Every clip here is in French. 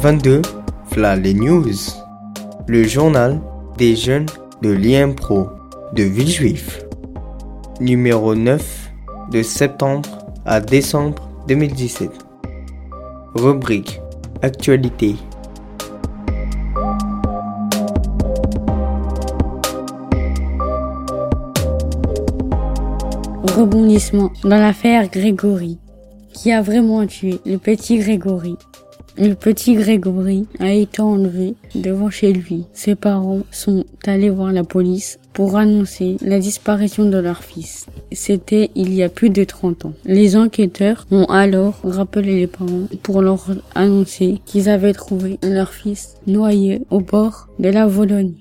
22, Fla les News. Le journal des jeunes de l'IMPRO de Villejuif. Numéro 9 de septembre à décembre 2017. Rubrique Actualité. Rebondissement dans l'affaire Grégory. Qui a vraiment tué le petit Grégory Le petit Grégory a été enlevé devant chez lui. Ses parents sont allés voir la police pour annoncer la disparition de leur fils. C'était il y a plus de 30 ans. Les enquêteurs ont alors rappelé les parents pour leur annoncer qu'ils avaient trouvé leur fils noyé au bord de la Vologne.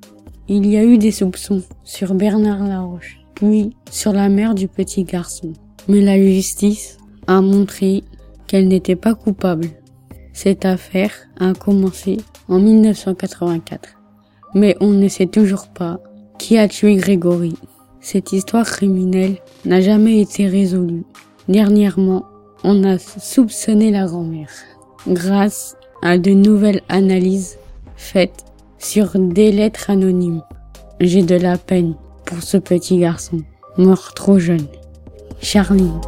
Il y a eu des soupçons sur Bernard Laroche, puis sur la mère du petit garçon. Mais la justice a montré qu'elle n'était pas coupable. Cette affaire a commencé en 1984. Mais on ne sait toujours pas qui a tué Grégory. Cette histoire criminelle n'a jamais été résolue. Dernièrement, on a soupçonné la grand-mère. Grâce à de nouvelles analyses faites sur des lettres anonymes. J'ai de la peine pour ce petit garçon, mort trop jeune. Charline.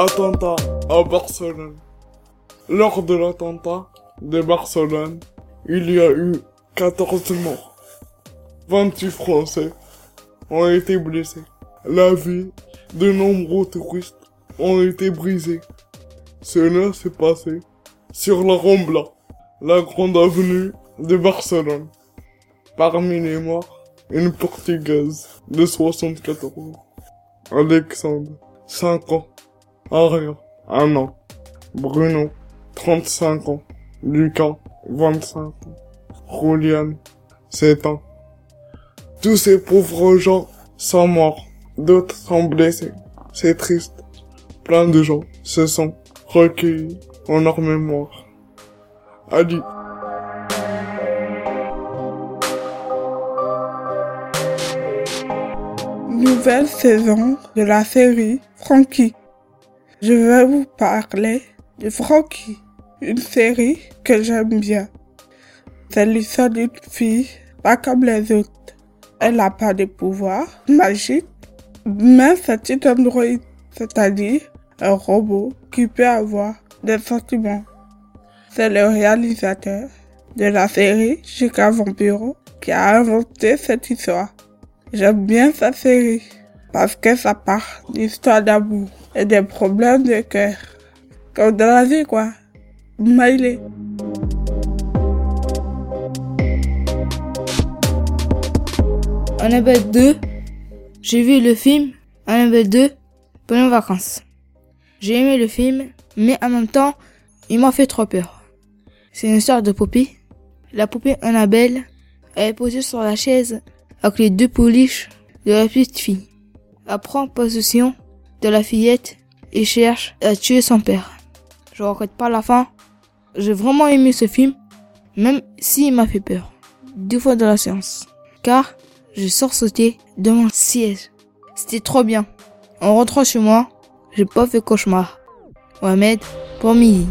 Attentat à Barcelone. Lors de l'attentat de Barcelone, il y a eu 14 morts. 28 Français ont été blessés. La vie de nombreux touristes ont été brisée. Cela s'est passé sur la Rambla, la grande avenue de Barcelone. Parmi les morts, une Portugaise de 74 ans. Alexandre, 5 ans. Aria, 1 an. Bruno, 35 ans. Lucas, 25 ans. Julian, 7 ans. Tous ces pauvres gens sont morts. D'autres sont blessés. C'est triste. Plein de gens se sont recueillis en leur mémoire. Ali. Nouvelle saison de la série Frankie. Je vais vous parler de Frankie, une série que j'aime bien. C'est l'histoire d'une fille pas comme les autres. Elle n'a pas de pouvoir magique, mais c'est une androïde, c'est-à-dire un robot qui peut avoir des sentiments. C'est le réalisateur de la série Chica Vampiro qui a inventé cette histoire. J'aime bien sa série parce que ça part d'histoires d'amour et des problèmes de cœur. Comme dans la vie, quoi. Maïlé. Annabelle 2, j'ai vu le film Annabelle 2 pendant vacances. J'ai aimé le film, mais en même temps, il m'a fait trop peur. C'est une histoire de poupée. La poupée Annabelle, elle est posée sur la chaise avec les deux pouliches de la petite fille. Prend possession de la fillette et cherche à tuer son père. Je regrette pas la fin. J'ai vraiment aimé ce film, même s'il m'a fait peur. Deux fois dans la séance. Car je sors sauter de mon siège. C'était trop bien. En rentrant chez moi, j'ai pas fait cauchemar. Mohamed, pour midi.